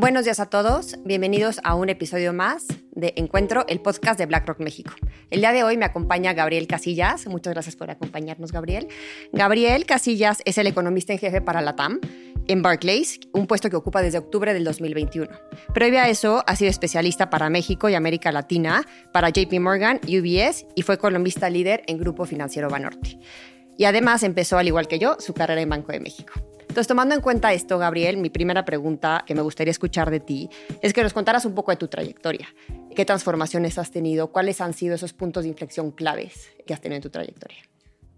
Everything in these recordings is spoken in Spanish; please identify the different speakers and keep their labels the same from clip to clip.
Speaker 1: Buenos días a todos, bienvenidos a un episodio más de Encuentro, el podcast de BlackRock México. El día de hoy me acompaña Gabriel Casillas, muchas gracias por acompañarnos Gabriel. Gabriel Casillas es el economista en jefe para la TAM en Barclays, un puesto que ocupa desde octubre del 2021. Previo a eso, ha sido especialista para México y América Latina, para JP Morgan, UBS y fue economista líder en Grupo Financiero Banorte. Y además empezó, al igual que yo, su carrera en Banco de México. Entonces, tomando en cuenta esto, Gabriel, mi primera pregunta que me gustaría escuchar de ti es que nos contaras un poco de tu trayectoria. ¿Qué transformaciones has tenido? ¿Cuáles han sido esos puntos de inflexión claves que has tenido en tu trayectoria?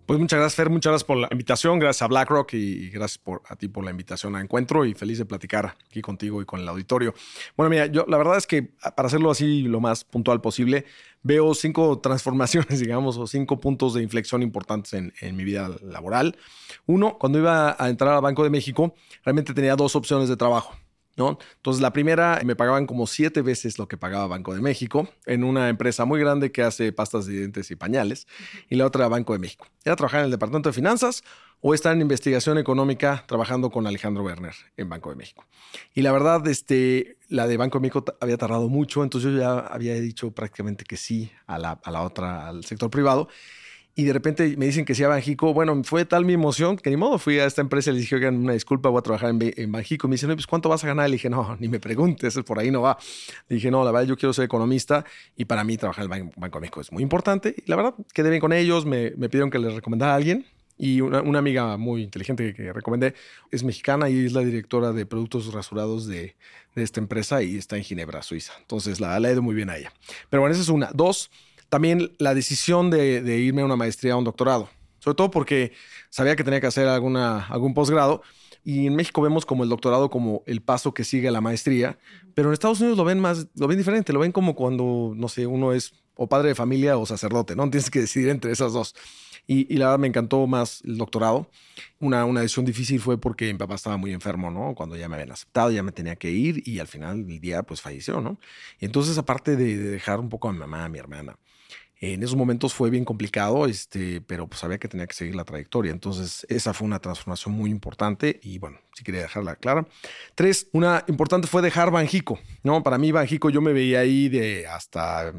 Speaker 2: Pues muchas gracias, Fer. Muchas gracias por la invitación. Gracias a BlackRock y gracias por, a ti por la invitación a Encuentro y feliz de platicar aquí contigo y con el auditorio. Bueno, mira, yo la verdad es que para hacerlo así lo más puntual posible, veo cinco transformaciones, digamos, o cinco puntos de inflexión importantes en, en mi vida laboral. Uno, cuando iba a entrar al Banco de México, realmente tenía dos opciones de trabajo. ¿No? Entonces, la primera me pagaban como siete veces lo que pagaba Banco de México en una empresa muy grande que hace pastas de dientes y pañales, y la otra Banco de México. Era trabajar en el Departamento de Finanzas o estar en investigación económica trabajando con Alejandro Werner en Banco de México. Y la verdad, este, la de Banco de México había tardado mucho, entonces yo ya había dicho prácticamente que sí a la, a la otra, al sector privado y de repente me dicen que sí a Banjico. Bueno, fue tal mi emoción que ni modo fui a esta empresa y les dije, oigan, una disculpa, voy a trabajar en, en Banjico. Me dicen, no, pues ¿cuánto vas a ganar? Le dije, no, ni me preguntes, por ahí no va. Le dije, no, la verdad, yo quiero ser economista y para mí trabajar en el Banco de México es muy importante. Y la verdad, quedé bien con ellos, me, me pidieron que les recomendara a alguien. Y una, una, amiga muy inteligente que recomendé es mexicana y es la directora de productos rasurados de, de esta empresa y está en Ginebra, Suiza. Entonces la, la he ido muy bien a ella. Pero bueno, esa es una. Dos, también la decisión de, de, irme a una maestría o un doctorado, sobre todo porque sabía que tenía que hacer alguna, algún posgrado. Y en México vemos como el doctorado como el paso que sigue a la maestría, pero en Estados Unidos lo ven más, lo ven diferente, lo ven como cuando, no sé, uno es o padre de familia o sacerdote, ¿no? Tienes que decidir entre esas dos. Y, y, la verdad me encantó más el doctorado. Una, una decisión difícil fue porque mi papá estaba muy enfermo, ¿no? Cuando ya me habían aceptado, ya me tenía que ir y al final del día pues falleció, ¿no? Y entonces aparte de, de dejar un poco a mi mamá, a mi hermana, en esos momentos fue bien complicado, este, pero pues sabía que tenía que seguir la trayectoria. Entonces, esa fue una transformación muy importante y bueno, sí quería dejarla clara. Tres, una importante fue dejar Banjico, ¿no? Para mí, Banjico, yo me veía ahí de hasta,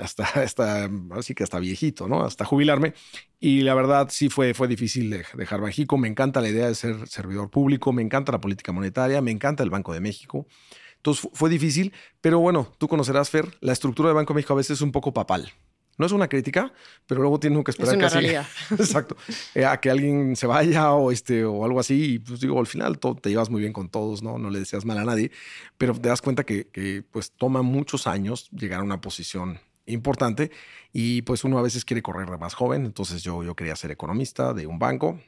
Speaker 2: hasta, hasta, así que hasta viejito, ¿no? Hasta jubilarme. Y la verdad, sí fue, fue difícil de dejar Banjico. Me encanta la idea de ser servidor público, me encanta la política monetaria, me encanta el Banco de México. Entonces, fue difícil, pero bueno, tú conocerás, Fer, la estructura del Banco de México a veces es un poco papal. No es una crítica, pero luego tienen que esperar
Speaker 1: es una realidad.
Speaker 2: Exacto. Eh, a que alguien se vaya o este o algo así. Y pues digo, al final todo, te llevas muy bien con todos, ¿no? No le deseas mal a nadie. Pero te das cuenta que, que pues toma muchos años llegar a una posición importante. Y pues uno a veces quiere correr de más joven. Entonces yo, yo quería ser economista de un banco.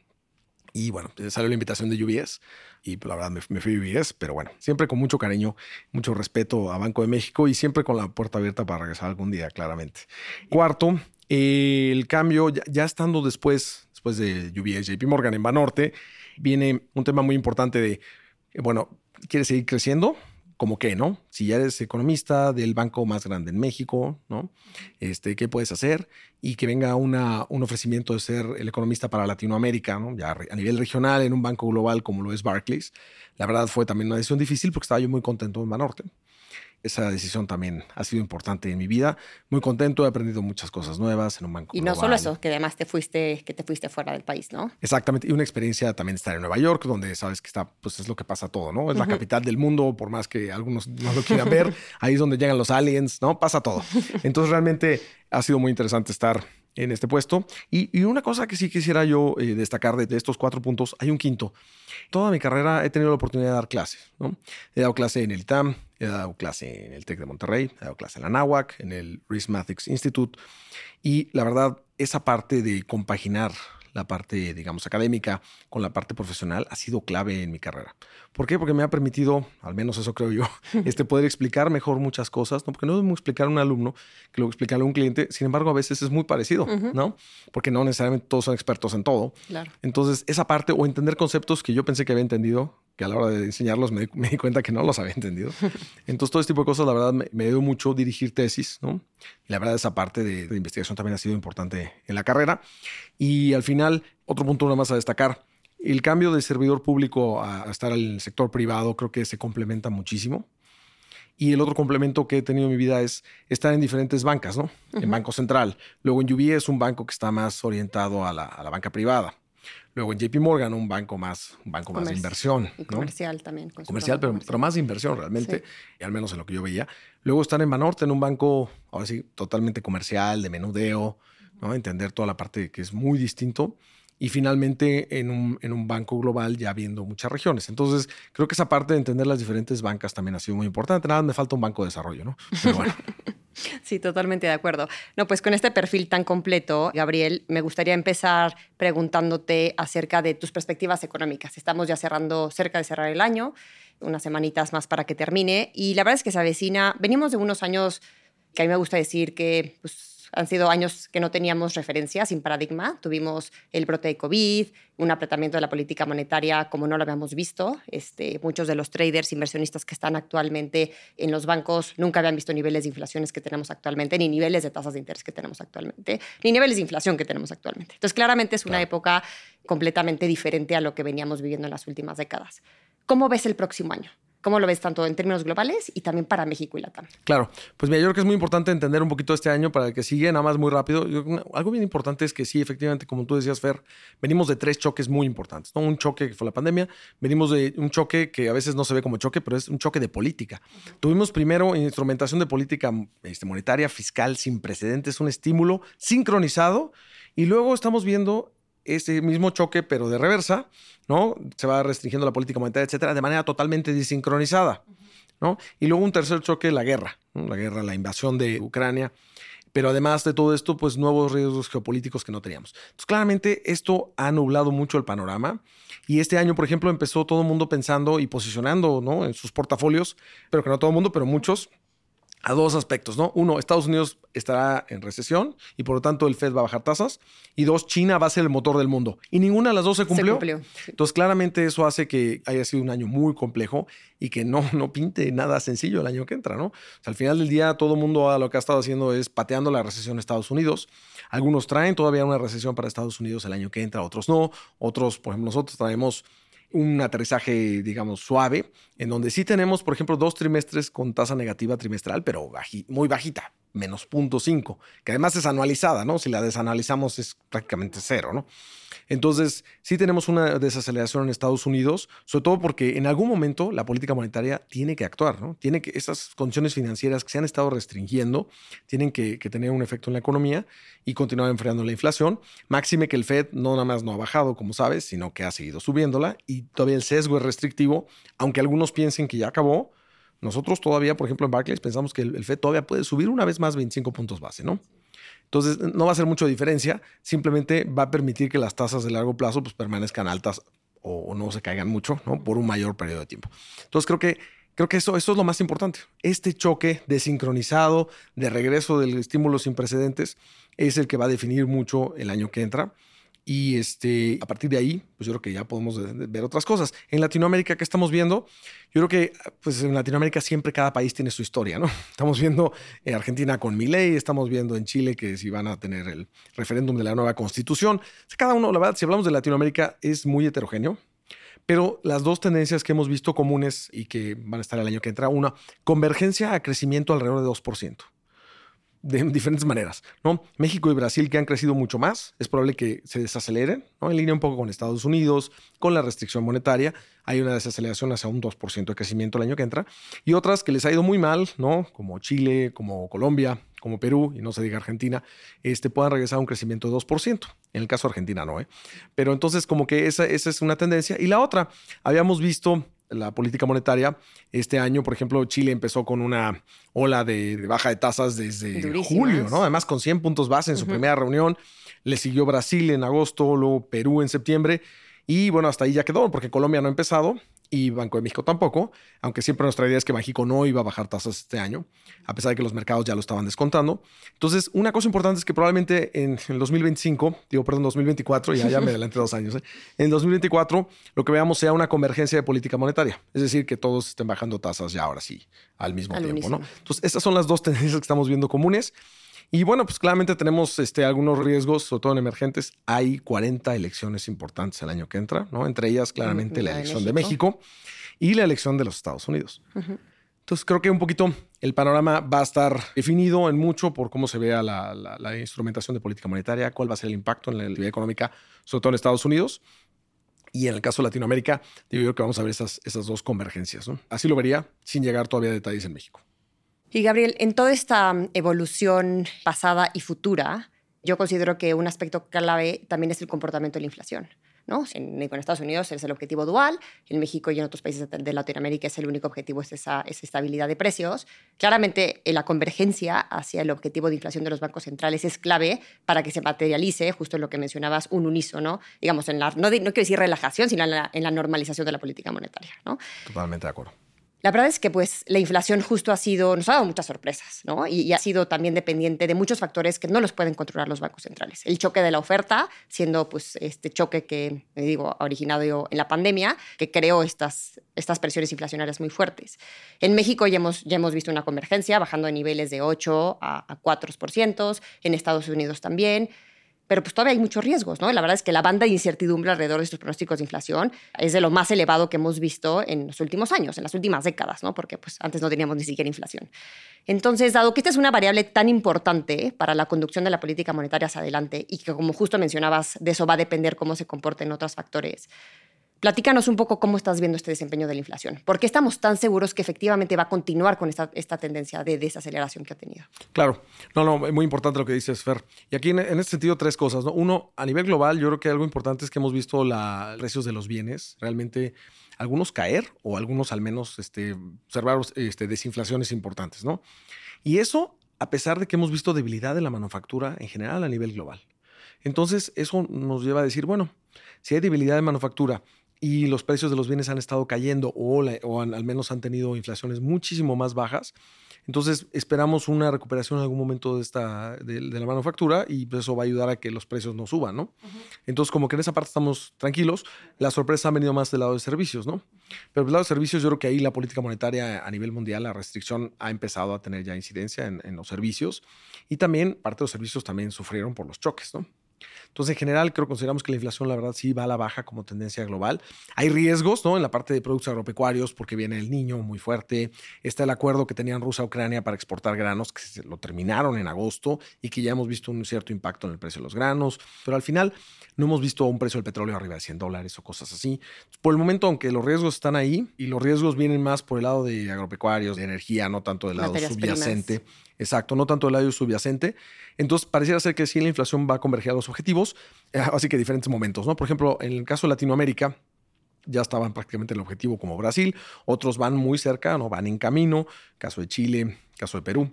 Speaker 2: Y bueno, salió la invitación de UBS y pues, la verdad me, me, fui a UBS, pero bueno, siempre con mucho cariño, mucho respeto a Banco de México y siempre con la puerta abierta para regresar algún día, claramente. Cuarto, eh, el cambio, ya, ya, estando después, después de UBS, JP Morgan en Banorte, viene un tema muy importante de, bueno, ¿quieres seguir creciendo? Como que, ¿no? Si ya eres economista del banco más grande en México, ¿no? Este, ¿Qué puedes hacer? Y que venga una, un ofrecimiento de ser el economista para Latinoamérica, ¿no? Ya a nivel regional, en un banco global como lo es Barclays. La verdad fue también una decisión difícil porque estaba yo muy contento en Banorte. Esa decisión también ha sido importante en mi vida. Muy contento, he aprendido muchas cosas nuevas en un banco.
Speaker 1: Y no
Speaker 2: global.
Speaker 1: solo eso, que además te fuiste, que te fuiste fuera del país, ¿no?
Speaker 2: Exactamente. Y una experiencia también estar en Nueva York, donde sabes que está, pues es lo que pasa todo, ¿no? Es uh -huh. la capital del mundo, por más que algunos no lo quieran ver. Ahí es donde llegan los aliens, ¿no? Pasa todo. Entonces realmente ha sido muy interesante estar en este puesto. Y, una cosa que sí quisiera yo eh, destacar de, estos cuatro puntos, hay un quinto. Toda mi carrera he tenido la oportunidad de dar clases. ¿no? He dado clase en el ITAM, he dado clase en el TEC de Monterrey, he dado clase en la NAWAC, en el Rhysmatics Institute. Y la verdad, esa parte de compaginar la parte, digamos, académica con la parte profesional ha sido clave en mi carrera. ¿Por qué? Porque me ha permitido, al menos eso creo yo, este, poder explicar mejor muchas cosas, ¿no? Porque no es como explicar a un alumno que lo explicarle a un cliente, sin embargo, a veces es muy parecido, uh -huh. ¿no? Porque no necesariamente todos son expertos en todo.
Speaker 1: Claro.
Speaker 2: Entonces, esa parte o entender conceptos que yo pensé que había entendido, que a la hora de enseñarlos me, me, di cuenta que no los había entendido. Entonces, todo este tipo de cosas, la verdad, me, me dio mucho dirigir tesis, ¿no? Y la verdad, esa parte de, de, investigación también ha sido importante en la carrera. Y al final, otro punto nada más a destacar, el cambio de servidor público a, a estar al sector privado creo que se complementa muchísimo. Y el otro complemento que he tenido en mi vida es estar en diferentes bancas, ¿no? En Banco Central. Luego en UBS es un banco que está más orientado a la, banca privada. Luego en JP Morgan, un banco más, un banco más de inversión.
Speaker 1: Y comercial también.
Speaker 2: Comercial, pero, pero, más de inversión realmente, y al menos en lo que yo veía. Luego estar en Banorte, en un banco, ahora sí, totalmente comercial, de menudeo, ¿no? Entender toda la parte que es muy distinto y finalmente en un, en un, banco global ya viendo muchas regiones. Entonces, creo que esa parte de entender las diferentes bancas también ha sido muy importante. Nada, me falta un banco de desarrollo, ¿no? Pero bueno.
Speaker 1: Sí, totalmente de acuerdo. No, pues con este perfil tan completo, Gabriel, me gustaría empezar preguntándote acerca de tus perspectivas económicas. Estamos ya cerrando, cerca de cerrar el año, unas semanitas más para que termine, y la verdad es que se avecina, venimos de unos años que a mí me gusta decir que pues, han sido años que no teníamos referencia, sin paradigma. Tuvimos el brote de COVID, un apretamiento de la política monetaria como no lo habíamos visto. Este, muchos de los traders, inversionistas que están actualmente en los bancos nunca habían visto niveles de inflaciones que tenemos actualmente, ni niveles de tasas de interés que tenemos actualmente, ni niveles de inflación que tenemos actualmente. Entonces, claramente es una época completamente diferente a lo que veníamos viviendo en las últimas décadas. ¿Cómo ves el próximo año? ¿Cómo lo ves tanto en términos globales y también para México y Latam?
Speaker 2: Claro, pues mira, yo creo que es muy importante entender un poquito este año para el que sigue, nada más muy rápido. algo bien importante es que sí, efectivamente, como tú decías, Fer, venimos de tres choques muy importantes. ¿no? Un choque que fue la pandemia, venimos de un choque que a veces no se ve como choque, pero es un choque de política. Tuvimos primero instrumentación de política este, monetaria, fiscal, sin precedentes, un estímulo sincronizado, y luego estamos viendo ese mismo choque, pero de reversa, ¿no? Se va restringiendo la política monetaria, etcétera, de manera totalmente desincronizada, ¿no? Y luego un tercer choque, la guerra, la guerra, la invasión de Ucrania. Pero además de todo esto, pues nuevos riesgos geopolíticos que no teníamos. Entonces, claramente esto ha nublado mucho el panorama. Y este año, por ejemplo, empezó todo el mundo pensando y posicionando ¿no? en sus portafolios, pero que no todo el mundo, pero muchos, a dos aspectos, ¿no? Uno, Estados Unidos estará en recesión y por lo tanto el Fed va a bajar tasas. Y dos, China va a ser el motor del mundo. Y ninguna de las dos se cumplió. Entonces, claramente eso hace que haya sido un año muy complejo y que no, no pinte nada sencillo el año que entra, ¿no? O sea, al final del día, todo el mundo lo que ha estado haciendo es pateando la recesión en Estados Unidos. Algunos traen todavía una recesión para Estados Unidos el año que entra, otros no. Otros, por ejemplo, nosotros traemos un aterrizaje, digamos, suave, en donde sí tenemos, por ejemplo, dos trimestres con tasa negativa trimestral, pero muy bajita, menos 0.5, que además es anualizada, ¿no? Si la desanualizamos es prácticamente cero, ¿no? Entonces, sí tenemos una desaceleración en Estados Unidos, sobre todo porque en algún momento la política monetaria tiene que actuar, ¿no? Tiene que, esas condiciones financieras que se han estado restringiendo, tienen que, tener un efecto en la economía y continuar enfriando la inflación. Máxime que el Fed no nada más no ha bajado, como sabes, sino que ha seguido subiéndola y todavía el sesgo es restrictivo, aunque algunos piensen que ya acabó. Nosotros todavía, por ejemplo, en Barclays pensamos que el, el Fed todavía puede subir una vez más 25 puntos base, ¿no? Entonces, no va a hacer mucha diferencia, simplemente va a permitir que las tasas de largo plazo pues, permanezcan altas o, no se caigan mucho, ¿no? Por un mayor periodo de tiempo. Entonces, creo que, creo que eso, eso es lo más importante. Este choque desincronizado de regreso del estímulo sin precedentes es el que va a definir mucho el año que entra. Y este, a partir de ahí, pues yo creo que ya podemos ver otras cosas. En Latinoamérica, ¿qué estamos viendo? Yo creo que pues en Latinoamérica siempre cada país tiene su historia, ¿no? Estamos viendo en Argentina con Milei, estamos viendo en Chile que si van a tener el referéndum de la nueva constitución. Cada uno, la verdad, si hablamos de Latinoamérica, es muy heterogéneo. Pero las dos tendencias que hemos visto comunes y que van a estar el año que entra, una, convergencia a crecimiento alrededor de 2% de diferentes maneras, ¿no? México y Brasil que han crecido mucho más, es probable que se desaceleren, ¿no? En línea un poco con Estados Unidos, con la restricción monetaria, hay una desaceleración hacia un 2% de crecimiento el año que entra, y otras que les ha ido muy mal, ¿no? Como Chile, como Colombia, como Perú, y no se diga Argentina, este, puedan regresar a un crecimiento de 2%. En el caso de Argentina no, ¿eh? Pero entonces como que esa, esa es una tendencia. Y la otra, habíamos visto la política monetaria. Este año, por ejemplo, Chile empezó con una ola de, baja de tasas desde julio, ¿no? Además, con 100 puntos base en su primera reunión. Le siguió Brasil en agosto, luego Perú en septiembre. Y bueno, hasta ahí ya quedó, porque Colombia no ha empezado y Banco de México tampoco, aunque siempre nuestra idea es que México no iba a bajar tasas este año, a pesar de que los mercados ya lo estaban descontando. Entonces, una cosa importante es que probablemente en el 2025, digo, perdón, 2024, ya, ya me adelanté dos años, ¿eh? en 2024 lo que veamos sea una convergencia de política monetaria, es decir, que todos estén bajando tasas ya ahora sí, al mismo tiempo. ¿no? Entonces, estas son las dos tendencias que estamos viendo comunes. Y bueno, pues claramente tenemos este, algunos riesgos, sobre todo en emergentes. Hay 40 elecciones importantes el año que entra, ¿no? Entre ellas, claramente, la, elección de México y la elección de los Estados Unidos. Entonces creo que un poquito el panorama va a estar definido en mucho por cómo se vea la, la, instrumentación de política monetaria, cuál va a ser el impacto en la actividad económica, sobre todo en Estados Unidos. Y en el caso de Latinoamérica, digo yo que vamos a ver esas, esas dos convergencias. ¿no? Así lo vería sin llegar todavía a detalles en México.
Speaker 1: Y Gabriel, en toda esta evolución pasada y futura, yo considero que un aspecto clave también es el comportamiento de la inflación. ¿no? En, Estados Unidos es el objetivo dual, en México y en otros países de, Latinoamérica es el único objetivo, es esa, estabilidad de precios. Claramente la convergencia hacia el objetivo de inflación de los bancos centrales es clave para que se materialice, justo en lo que mencionabas, un unísono, digamos, en la, no, no quiero decir relajación, sino en la, en la normalización de la política monetaria. ¿no?
Speaker 2: Totalmente de acuerdo.
Speaker 1: La verdad es que pues la inflación justo ha sido, nos ha dado muchas sorpresas, ¿no? Y, ha sido también dependiente de muchos factores que no los pueden controlar los bancos centrales. El choque de la oferta, siendo pues este choque que, digo, ha originado en la pandemia, que creó estas, estas presiones inflacionarias muy fuertes. En México ya hemos, ya hemos visto una convergencia, bajando de niveles de 8 a, a 4%, en Estados Unidos también pero pues todavía hay muchos riesgos, ¿no? La verdad es que la banda de incertidumbre alrededor de estos pronósticos de inflación es de lo más elevado que hemos visto en los últimos años, en las últimas décadas, ¿no? Porque pues antes no teníamos ni siquiera inflación. Entonces, dado que esta es una variable tan importante para la conducción de la política monetaria hacia adelante y que como justo mencionabas, de eso va a depender cómo se comporten otros factores, Platícanos un poco cómo estás viendo este desempeño de la inflación. ¿Por qué estamos tan seguros que efectivamente va a continuar con esta, esta tendencia de desaceleración que ha tenido?
Speaker 2: Claro, no, no, muy importante lo que dices, Fer. Y aquí en, este sentido, tres cosas. ¿no? Uno, a nivel global, yo creo que algo importante es que hemos visto los precios de los bienes realmente algunos caer o algunos al menos este, observar este, desinflaciones importantes. ¿no? Y eso a pesar de que hemos visto debilidad de la manufactura en general a nivel global. Entonces, eso nos lleva a decir, bueno, si hay debilidad de manufactura y los precios de los bienes han estado cayendo o, o al menos han tenido inflaciones muchísimo más bajas. Entonces esperamos una recuperación en algún momento de, esta, de, la manufactura y pues, eso va a ayudar a que los precios no suban, ¿no? Entonces como que en esa parte estamos tranquilos. La sorpresa ha venido más del lado de servicios, ¿no? Pero del lado de servicios yo creo que ahí la política monetaria a nivel mundial, la restricción ha empezado a tener ya incidencia en, en los servicios y también parte de los servicios también sufrieron por los choques, ¿no? Entonces, en general, creo que consideramos que la inflación, la verdad, sí va a la baja como tendencia global. Hay riesgos, ¿no? En la parte de productos agropecuarios, porque viene el niño muy fuerte. Está el acuerdo que tenían Rusia-Ucrania para exportar granos, que lo terminaron en agosto y que ya hemos visto un cierto impacto en el precio de los granos. Pero al final, no hemos visto un precio del petróleo arriba de 100 dólares o cosas así. Por el momento, aunque los riesgos están ahí y los riesgos vienen más por el lado de agropecuarios, de energía, no tanto del lado subyacente. Exacto, no tanto del lado subyacente. Entonces, pareciera ser que sí la inflación va a converger a los objetivos, eh, así que diferentes momentos, ¿no? Por ejemplo, en el caso de Latinoamérica, ya estaban prácticamente en el objetivo como Brasil, otros van muy cerca, ¿no? Van en camino, caso de Chile, caso de Perú.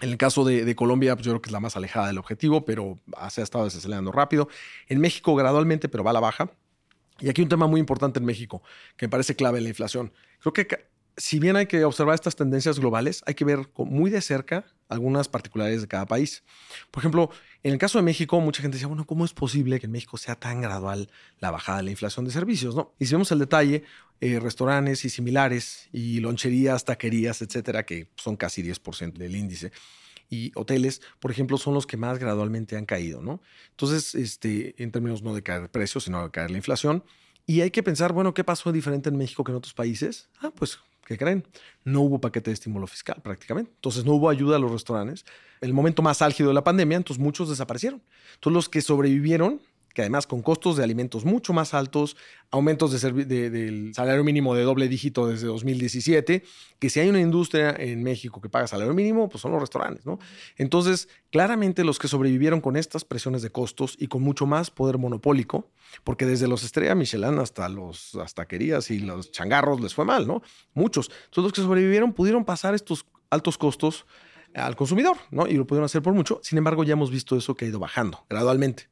Speaker 2: En el caso de, Colombia, pues yo creo que es la más alejada del objetivo, pero se ha estado desacelerando rápido. En México gradualmente, pero va a la baja. Y aquí un tema muy importante en México, que me parece clave en la inflación. Creo que si bien hay que observar estas tendencias globales, hay que ver muy de cerca algunas particularidades de cada país. Por ejemplo, en el caso de México, mucha gente decía, bueno, ¿cómo es posible que en México sea tan gradual la bajada de la inflación de servicios? ¿no? Y si vemos el detalle, eh, restaurantes y similares, y loncherías, taquerías, etcétera, que son casi 10% del índice, y hoteles, por ejemplo, son los que más gradualmente han caído, ¿no? Entonces, este, en términos no de caer precios, sino de caer la inflación. Y hay que pensar, bueno, ¿qué pasó diferente en México que en otros países? Ah, pues ¿Qué creen? No hubo paquete de estímulo fiscal prácticamente. Entonces no hubo ayuda a los restaurantes. El momento más álgido de la pandemia, entonces muchos desaparecieron. Entonces los que sobrevivieron que además con costos de alimentos mucho más altos, aumentos de del salario mínimo de doble dígito desde 2017, que si hay una industria en México que paga salario mínimo, pues son los restaurantes, ¿no? Entonces, claramente los que sobrevivieron con estas presiones de costos y con mucho más poder monopólico, porque desde los Estrella Michelin hasta los hasta taquerías y los changarros les fue mal, ¿no? Muchos. Entonces los que sobrevivieron pudieron pasar estos altos costos al consumidor, ¿no? Y lo pudieron hacer por mucho. Sin embargo, ya hemos visto eso que ha ido bajando gradualmente.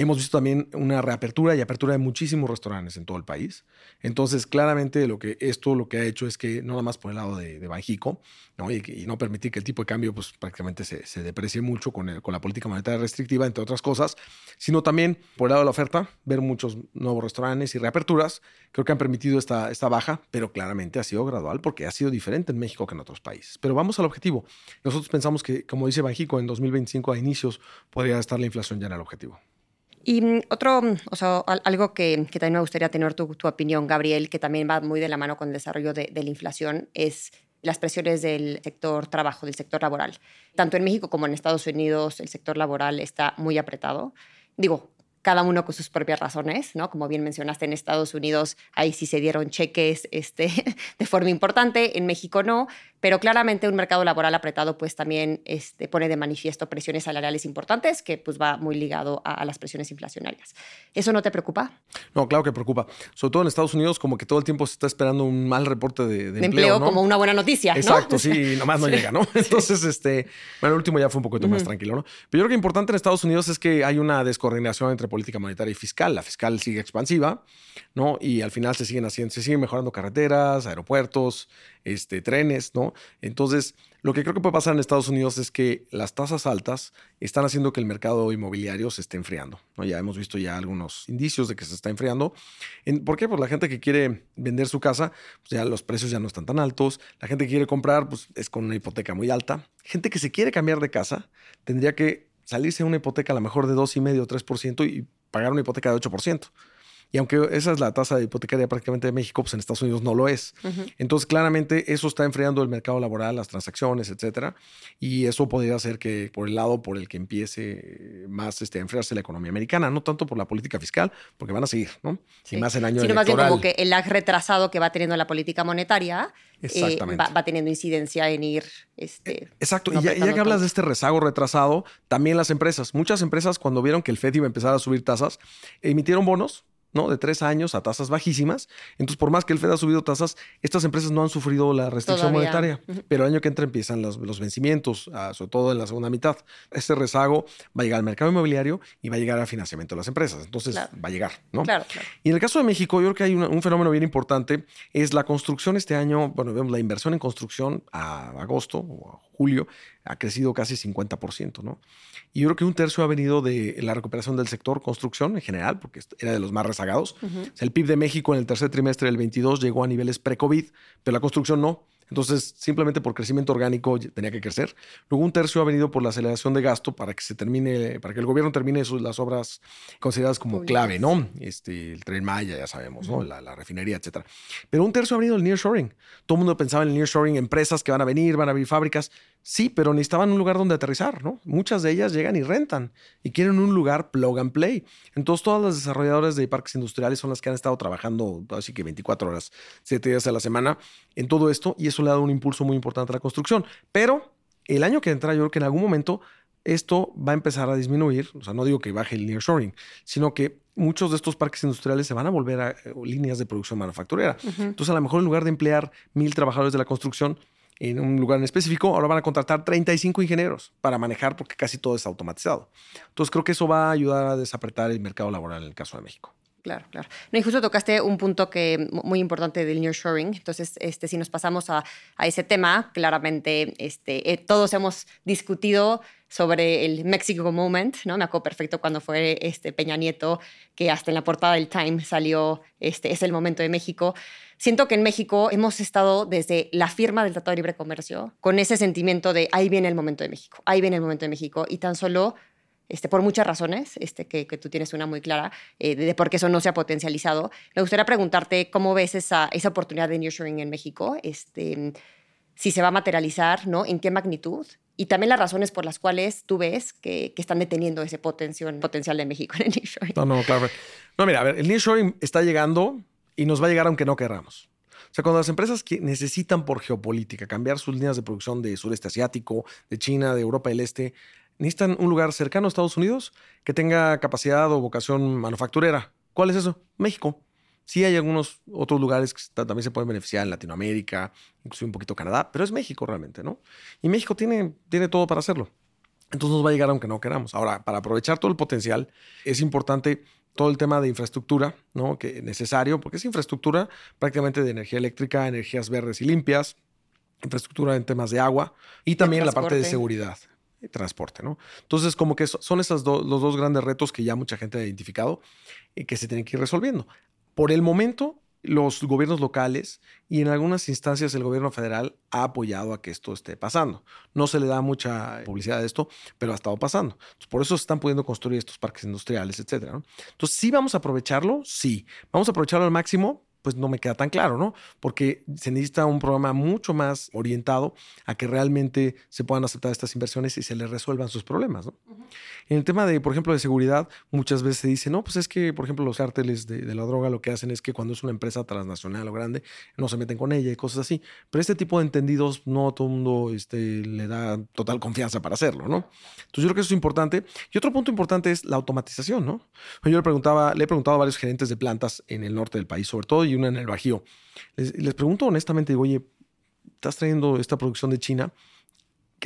Speaker 2: Hemos visto también una reapertura y apertura de muchísimos restaurantes en todo el país. Entonces, claramente lo que esto lo que ha hecho es que no nada más por el lado de, de Banjico. Y, no permitir que el tipo de cambio pues, prácticamente se, deprecie mucho con, con la política monetaria restrictiva, entre otras cosas, sino también por el lado de la oferta, ver muchos nuevos restaurantes y reaperturas, creo que han permitido esta, esta baja, pero claramente ha sido gradual porque ha sido diferente en México que en otros países. Pero vamos al objetivo. Nosotros pensamos que, como dice Banjico, en 2025 a inicios podría estar la inflación ya en el objetivo.
Speaker 1: Y mm, otro, mm, o sea, algo que, también me gustaría tener tu, opinión, Gabriel, que también va muy de la mano con el desarrollo de, la inflación, es las presiones del sector trabajo, del sector laboral. Tanto en México como en Estados Unidos el sector laboral está muy apretado. Digo, cada uno con sus propias razones, ¿no? Como bien mencionaste, en Estados Unidos ahí sí se dieron cheques este, de forma importante, en México no, pero claramente un mercado laboral apretado pues también este, pone de manifiesto presiones salariales importantes que pues va muy ligado a, las presiones inflacionarias. ¿Eso no te preocupa?
Speaker 2: No, claro que preocupa. Sobre todo en Estados Unidos como que todo el tiempo se está esperando un mal reporte de,
Speaker 1: de, empleo. como una buena noticia,
Speaker 2: Exacto, sí, nomás no llega, ¿no? Entonces, este, bueno, el último ya fue un poquito más tranquilo, ¿no? Pero yo creo que importante en Estados Unidos es que hay una descoordinación entre política monetaria y fiscal. La fiscal sigue expansiva, ¿no? Y al final se siguen haciendo, se siguen mejorando carreteras, aeropuertos, este, trenes, ¿no? Entonces, lo que creo que puede pasar en Estados Unidos es que las tasas altas están haciendo que el mercado inmobiliario se esté enfriando. Ya hemos visto ya algunos indicios de que se está enfriando. ¿Por qué? Pues la gente que quiere vender su casa, pues ya los precios ya no están tan altos. La gente que quiere comprar, pues es con una hipoteca muy alta. Gente que se quiere cambiar de casa, tendría que salirse a una hipoteca a lo mejor de 2,5 o 3% y pagar una hipoteca de 8%. Y aunque esa es la tasa hipotecaria prácticamente de México, pues en Estados Unidos no lo es. Entonces, claramente eso está enfriando el mercado laboral, las transacciones, etcétera. Y eso podría ser que por el lado por el que empiece más este, a enfriarse la economía americana, no tanto por la política fiscal, porque van a seguir, ¿no?
Speaker 1: Y más en año Sino más bien como que el lag retrasado que va teniendo la política monetaria eh, va, teniendo incidencia en ir. Este,
Speaker 2: Exacto. y ya, ya, que hablas de este rezago retrasado, también las empresas. Muchas empresas, cuando vieron que el FED iba a empezar a subir tasas, emitieron bonos ¿no? De tres años a tasas bajísimas. Entonces, por más que el Fed ha subido tasas, estas empresas no han sufrido la restricción monetaria. Pero el año que entra empiezan los, vencimientos, ah, sobre todo en la segunda mitad. Este rezago va a llegar al mercado inmobiliario y va a llegar al financiamiento de las empresas. Entonces, va a llegar, ¿no?
Speaker 1: Claro, claro.
Speaker 2: Y en el caso de México, yo creo que hay un fenómeno bien importante. Es la construcción este año, bueno, vemos la inversión en construcción a agosto o a julio, ha crecido casi 50%, ¿no? Y yo creo que un tercio ha venido de la recuperación del sector construcción en general, porque era de los más rezagados. el PIB de México en el tercer trimestre del 22 llegó a niveles pre-COVID, pero la construcción no. Entonces, simplemente por crecimiento orgánico tenía que crecer. Luego, un tercio ha venido por la aceleración de gasto para que se termine, para que el gobierno termine las obras consideradas como clave, ¿no? Este, el tren Maya, ya sabemos, ¿no? La, la, refinería, etcétera. Pero un tercio ha venido el nearshoring. Todo el mundo pensaba en el nearshoring, empresas que van a venir, van a abrir fábricas. Sí, pero necesitaban un lugar donde aterrizar, ¿no? Muchas de ellas llegan y rentan y quieren un lugar plug and play. Entonces, todas las desarrolladoras de parques industriales son las que han estado trabajando, así que 24 horas, 7 días a la semana en todo esto y eso le ha dado un impulso muy importante a la construcción. Pero el año que entra, yo creo que en algún momento esto va a empezar a disminuir. O sea, no digo que baje el nearshoring, sino que muchos de estos parques industriales se van a volver a eh, líneas de producción manufacturera. Entonces, a lo mejor en lugar de emplear mil trabajadores de la construcción, en un lugar en específico, ahora van a contratar 35 ingenieros para manejar porque casi todo es automatizado. Entonces creo que eso va a ayudar a desapretar el mercado laboral en el caso de México.
Speaker 1: Claro, claro. No, y justo tocaste un punto que muy importante del nearshoring. Entonces, este, si nos pasamos a, ese tema, claramente este, eh, todos hemos discutido sobre el Mexico Moment, ¿no? Me acuerdo perfecto cuando fue este Peña Nieto, que hasta en la portada del Time salió, este, es el momento de México. Siento que en México hemos estado desde la firma del Tratado de Libre Comercio con ese sentimiento de ahí viene el momento de México, ahí viene el momento de México y tan solo este, por muchas razones, este, que, tú tienes una muy clara eh, de, por qué eso no se ha potencializado. Me gustaría preguntarte cómo ves esa, esa oportunidad de nearshoring en México, este, si se va a materializar, ¿no? ¿En qué magnitud? Y también las razones por las cuales tú ves que, están deteniendo ese potencial, potencial de México en el nearshoring.
Speaker 2: No, no, claro. No, mira, a ver, el nearshoring está llegando y nos va a llegar aunque no querramos. O sea, cuando las empresas que necesitan por geopolítica cambiar sus líneas de producción de sureste asiático, de China, de Europa del Este, necesitan un lugar cercano a Estados Unidos que tenga capacidad o vocación manufacturera. ¿Cuál es eso? México. Sí hay algunos otros lugares que también se pueden beneficiar en Latinoamérica, inclusive un poquito Canadá, pero es México realmente, ¿no? Y México tiene, tiene todo para hacerlo. Entonces nos va a llegar aunque no queramos. Ahora, para aprovechar todo el potencial, es importante todo el tema de infraestructura, ¿no? Que es necesario, porque es infraestructura prácticamente de energía eléctrica, energías verdes y limpias, infraestructura en temas de agua y también la parte de seguridad y transporte, ¿no? Entonces, como que son esos los dos grandes retos que ya mucha gente ha identificado y que se tienen que ir resolviendo. Por el momento, los gobiernos locales y en algunas instancias el gobierno federal ha apoyado a que esto esté pasando. No se le da mucha publicidad a esto, pero ha estado pasando. por eso se están pudiendo construir estos parques industriales, etcétera. Entonces, ¿sí vamos a aprovecharlo? Sí. ¿Vamos a aprovecharlo al máximo? Pues no me queda tan claro, ¿no? Porque se necesita un programa mucho más orientado a que realmente se puedan aceptar estas inversiones y se les resuelvan sus problemas, ¿no? En el tema de, por ejemplo, de seguridad, muchas veces se dice, no, pues es que, por ejemplo, los cárteles de, de, la droga lo que hacen es que cuando es una empresa transnacional o grande, no se meten con ella y cosas así. Pero este tipo de entendidos, no todo el mundo este, le da total confianza para hacerlo, ¿no? Entonces yo creo que eso es importante. Y otro punto importante es la automatización, ¿no? Yo le preguntaba, le he preguntado a varios gerentes de plantas en el norte del país, sobre todo, y una en el Bajío. Les, pregunto honestamente, digo, oye, estás trayendo esta producción de China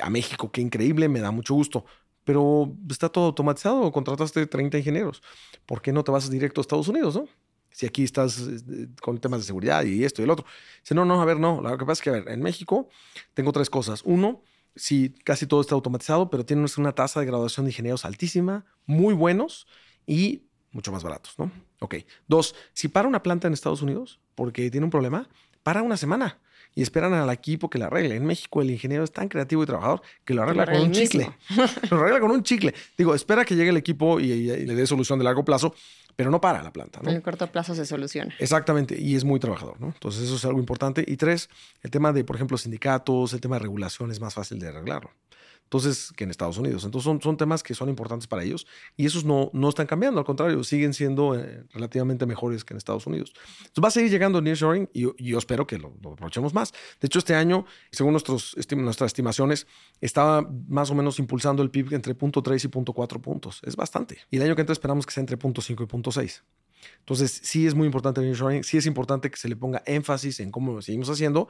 Speaker 2: a México, qué increíble, me da mucho gusto. Pero está todo automatizado, contrataste 30 ingenieros. ¿Por qué no te vas directo a Estados Unidos, no? Si aquí estás eh, con temas de seguridad y esto y el otro. Dice, no, no, a ver, no. Lo que pasa es que, a ver, en México tengo tres cosas. Uno, sí, casi todo está automatizado, pero tienes una tasa de graduación de ingenieros altísima, muy buenos y mucho más baratos, ¿no? Ok. Dos, si para una planta en Estados Unidos porque tiene un problema, para una semana y esperan al equipo que la arregle. En México el ingeniero es tan creativo y trabajador que lo arregla con un chicle. lo arregla con un chicle. Digo, espera que llegue el equipo y, y, y, le dé solución de largo plazo, pero no para la planta. ¿no?
Speaker 1: En el corto plazo se soluciona.
Speaker 2: Exactamente, y es muy trabajador, ¿no? Entonces eso es algo importante. Y tres, el tema de, por ejemplo, sindicatos, el tema de regulación es más fácil de arreglarlo. Entonces, que en Estados Unidos. Entonces, son, son temas que son importantes para ellos y esos no, no están cambiando, al contrario, siguen siendo eh, relativamente mejores que en Estados Unidos. Entonces, va a seguir llegando el nearshoring y, y yo espero que lo, lo, aprovechemos más. De hecho, este año, según nuestros, estim nuestras estimaciones, estaba más o menos impulsando el PIB entre 0.3 y 0.4 puntos. Es bastante. Y el año que entra esperamos que sea entre 0.5 y 0.6. Entonces, sí es muy importante el nearshoring, sí es importante que se le ponga énfasis en cómo lo seguimos haciendo.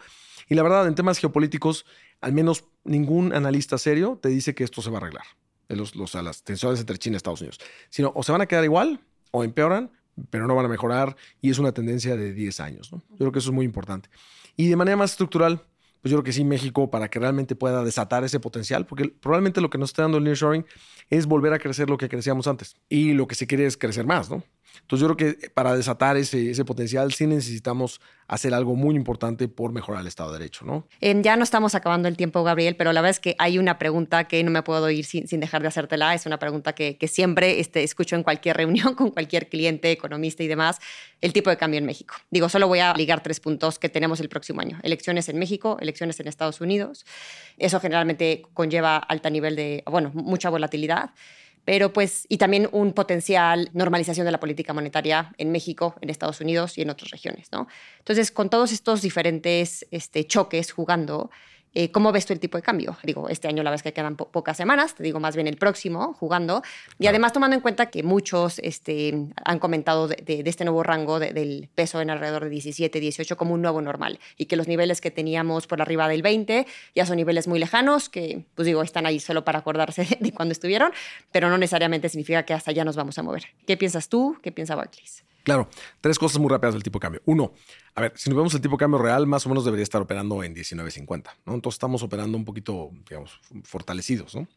Speaker 2: Y la verdad, en temas geopolíticos, al menos ningún analista serio te dice que esto se va a arreglar, los, los, las tensiones entre China y Estados Unidos. Sino o se van a quedar igual o empeoran, pero no van a mejorar y es una tendencia de 10 años. ¿no? Yo creo que eso es muy importante. Y de manera más estructural, pues yo creo que sí, México, para que realmente pueda desatar ese potencial, porque probablemente lo que nos está dando el nearshoring es volver a crecer lo que crecíamos antes. Y lo que se quiere es crecer más, ¿no? Entonces yo creo que para desatar ese, ese, potencial sí necesitamos hacer algo muy importante por mejorar el Estado de Derecho, ¿no?
Speaker 1: Eh, ya no estamos acabando el tiempo, Gabriel, pero la verdad es que hay una pregunta que no me puedo ir sin, sin dejar de hacértela. Es una pregunta que, que siempre este, escucho en cualquier reunión con cualquier cliente, economista y demás. El tipo de cambio en México. Digo, solo voy a ligar tres puntos que tenemos el próximo año. Elecciones en México, elecciones en Estados Unidos. Eso generalmente conlleva alta nivel de, bueno, mucha volatilidad pero pues, y también un potencial normalización de la política monetaria en México, en Estados Unidos y en otras regiones, ¿no? Entonces, con todos estos diferentes este, choques jugando, eh, ¿Cómo ves tú el tipo de cambio? Digo, este año la vez que quedan po pocas semanas, te digo más bien el próximo, jugando. Y claro. además tomando en cuenta que muchos este, han comentado de, de, de este nuevo rango de, del peso en alrededor de 17, 18 como un nuevo normal. Y que los niveles que teníamos por arriba del 20 ya son niveles muy lejanos, que pues digo, están ahí solo para acordarse de cuando estuvieron, pero no necesariamente significa que hasta allá nos vamos a mover. ¿Qué piensas tú? ¿Qué piensa Barclays?
Speaker 2: Claro, tres cosas muy rápidas del tipo de cambio. Uno, a ver, si nos vemos el tipo de cambio real, más o menos debería estar operando en 19.50, ¿no? Entonces estamos operando un poquito, digamos, fortalecidos, ¿no?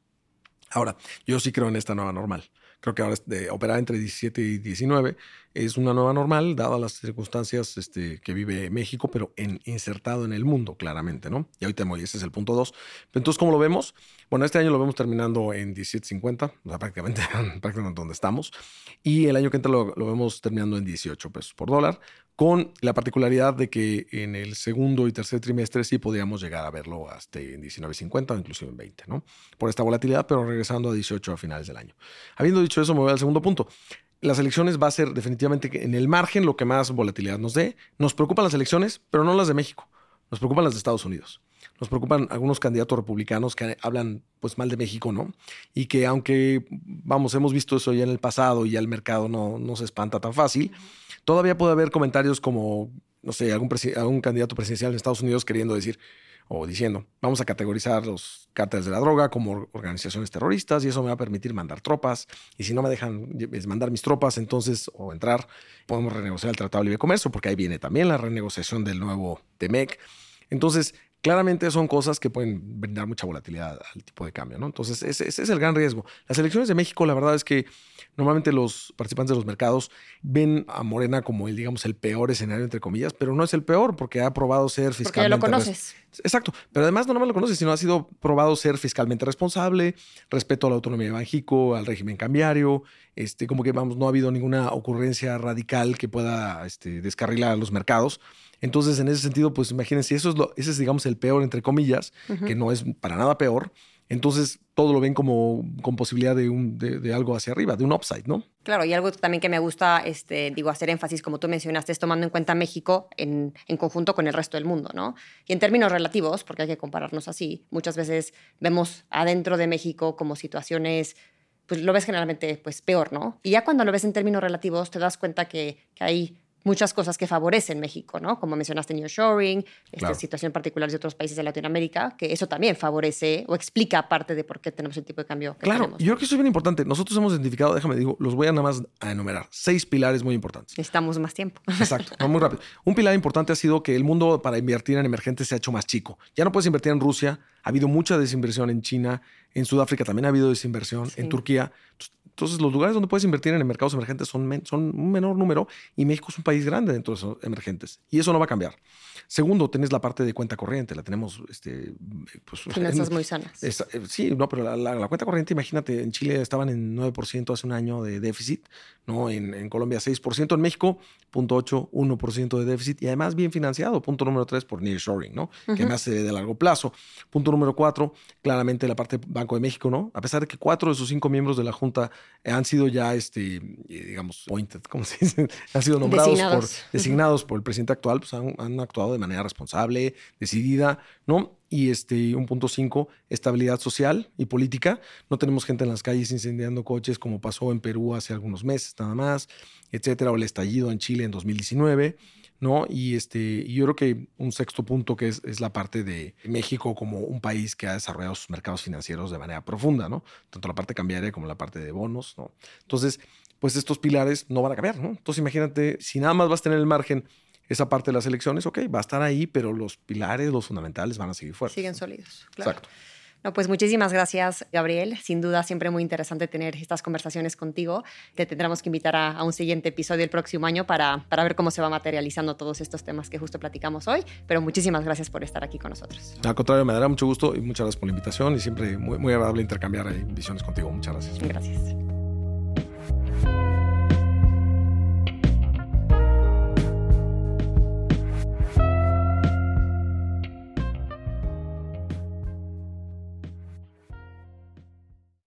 Speaker 2: Ahora, yo sí creo en esta nueva normal. Creo que ahora de operar entre 17 y 19 es una nueva normal, dadas las circunstancias este, que vive México, pero insertado en el mundo, claramente, ¿no? Y ahorita ese es el punto 2. Entonces, ¿cómo lo vemos? Bueno, este año lo vemos terminando en 17.50, o sea, prácticamente, prácticamente donde estamos. Y el año que entra lo, vemos terminando en 18 pesos por dólar, con la particularidad de que en el segundo y tercer trimestre sí podríamos llegar a verlo hasta en 19.50 o inclusive en 20, ¿no? Por esta volatilidad, pero regresando a 18 a finales del año. Habiendo dicho eso, me voy al segundo punto. Las elecciones va a ser definitivamente en el margen lo que más volatilidad nos dé. Nos preocupan las elecciones, pero no las de México. Nos preocupan las de Estados Unidos. Nos preocupan algunos candidatos republicanos que hablan pues mal de México, ¿no? Y que aunque, vamos, hemos visto eso ya en el pasado y ya el mercado no, no se espanta tan fácil, todavía puede haber comentarios como, no sé, algún, algún candidato presidencial en Estados Unidos queriendo decir o diciendo, vamos a categorizar los cárteles de la droga como organizaciones terroristas y eso me va a permitir mandar tropas. Y si no me dejan mandar mis tropas, entonces, o entrar, podemos renegociar el Tratado de Libre Comercio, porque ahí viene también la renegociación del nuevo TEMEC. Entonces, claramente son cosas que pueden brindar mucha volatilidad al tipo de cambio, ¿no? Entonces, ese, ese, es el gran riesgo. Las elecciones de México, la verdad es que normalmente los participantes de los mercados ven a Morena como el, digamos, el peor escenario, entre comillas, pero no es el peor porque ha probado ser fiscalmente...
Speaker 1: Porque ya lo conoces.
Speaker 2: Exacto, pero además no nomás lo conoces, sino ha sido probado ser fiscalmente responsable, respeto a la autonomía de Banjico, al régimen cambiario, este, como que, vamos, no ha habido ninguna ocurrencia radical que pueda este, descarrilar a los mercados. Entonces, en ese sentido, pues imagínense, eso es lo, ese es, digamos, el peor, entre comillas, que no es para nada peor. Entonces, todo lo ven como con posibilidad de, algo hacia arriba, de un upside, ¿no?
Speaker 1: Claro, y algo también que me gusta, este, digo, hacer énfasis, como tú mencionaste, es tomando en cuenta México en, en, conjunto con el resto del mundo, ¿no? Y en términos relativos, porque hay que compararnos así, muchas veces vemos adentro de México como situaciones pues lo ves generalmente pues peor, ¿no? Y ya cuando lo ves en términos relativos te das cuenta que, que hay muchas cosas que favorecen México, ¿no? Como mencionaste, nearshoring, esta situación particular de otros países de Latinoamérica, que eso también favorece o explica parte de por qué tenemos el tipo de cambio que
Speaker 2: claro,
Speaker 1: tenemos.
Speaker 2: yo creo que eso es bien importante. Nosotros hemos identificado, déjame digo, los voy a nada más a enumerar, seis pilares muy importantes.
Speaker 1: Necesitamos más tiempo.
Speaker 2: Exacto, muy rápido. Un pilar importante ha sido que el mundo para invertir en emergentes se ha hecho más chico. Ya no puedes invertir en Rusia, ha habido mucha desinversión en China, en Sudáfrica también ha habido desinversión, en Turquía. Entonces, los lugares donde puedes invertir en mercados emergentes son, son un menor número y México es un país grande dentro de esos emergentes. Y eso no va a cambiar. Segundo, tenés la parte de cuenta corriente, la tenemos... Este,
Speaker 1: pues, Finanzas muy sanas.
Speaker 2: Eh, sí, no, pero la, cuenta corriente, imagínate, en Chile estaban en 9% hace un año de déficit, ¿no? En, en Colombia 6%, en México 0.8, 1% de déficit y además bien financiado. Punto número 3 por nearshoring, ¿no? Que además se de largo plazo. Punto número 4, claramente la parte Banco de México, ¿no? A pesar de que cuatro de sus cinco miembros de la Junta han sido ya, este, eh, digamos, pointed, ¿cómo se dice? Han sido nombrados designados. por, designados por el presidente actual, pues han, han actuado de manera responsable, decidida, ¿no? Y este, un punto cinco, estabilidad social y política. No tenemos gente en las calles incendiando coches como pasó en Perú hace algunos meses nada más, etcétera, o el estallido en Chile en 2019. ¿No? Y este, yo creo que un sexto punto que es, es, la parte de México como un país que ha desarrollado sus mercados financieros de manera profunda, ¿no? Tanto la parte cambiaria como la parte de bonos, ¿no? Entonces, pues estos pilares no van a cambiar, ¿no? Entonces, imagínate, si nada más vas a tener el margen esa parte de las elecciones, ok, va a estar ahí, pero los pilares, los fundamentales van a seguir fuertes.
Speaker 1: Siguen sólidos. Claro. Exacto. No, pues muchísimas gracias, Gabriel. Sin duda, siempre muy interesante tener estas conversaciones contigo. Te tendremos que invitar a, un siguiente episodio el próximo año para, para, ver cómo se va materializando todos estos temas que justo platicamos hoy. Pero muchísimas gracias por estar aquí con nosotros.
Speaker 2: Al contrario, me dará mucho gusto y muchas gracias por la invitación y siempre muy, muy agradable intercambiar visiones contigo. Muchas gracias.
Speaker 1: Gracias.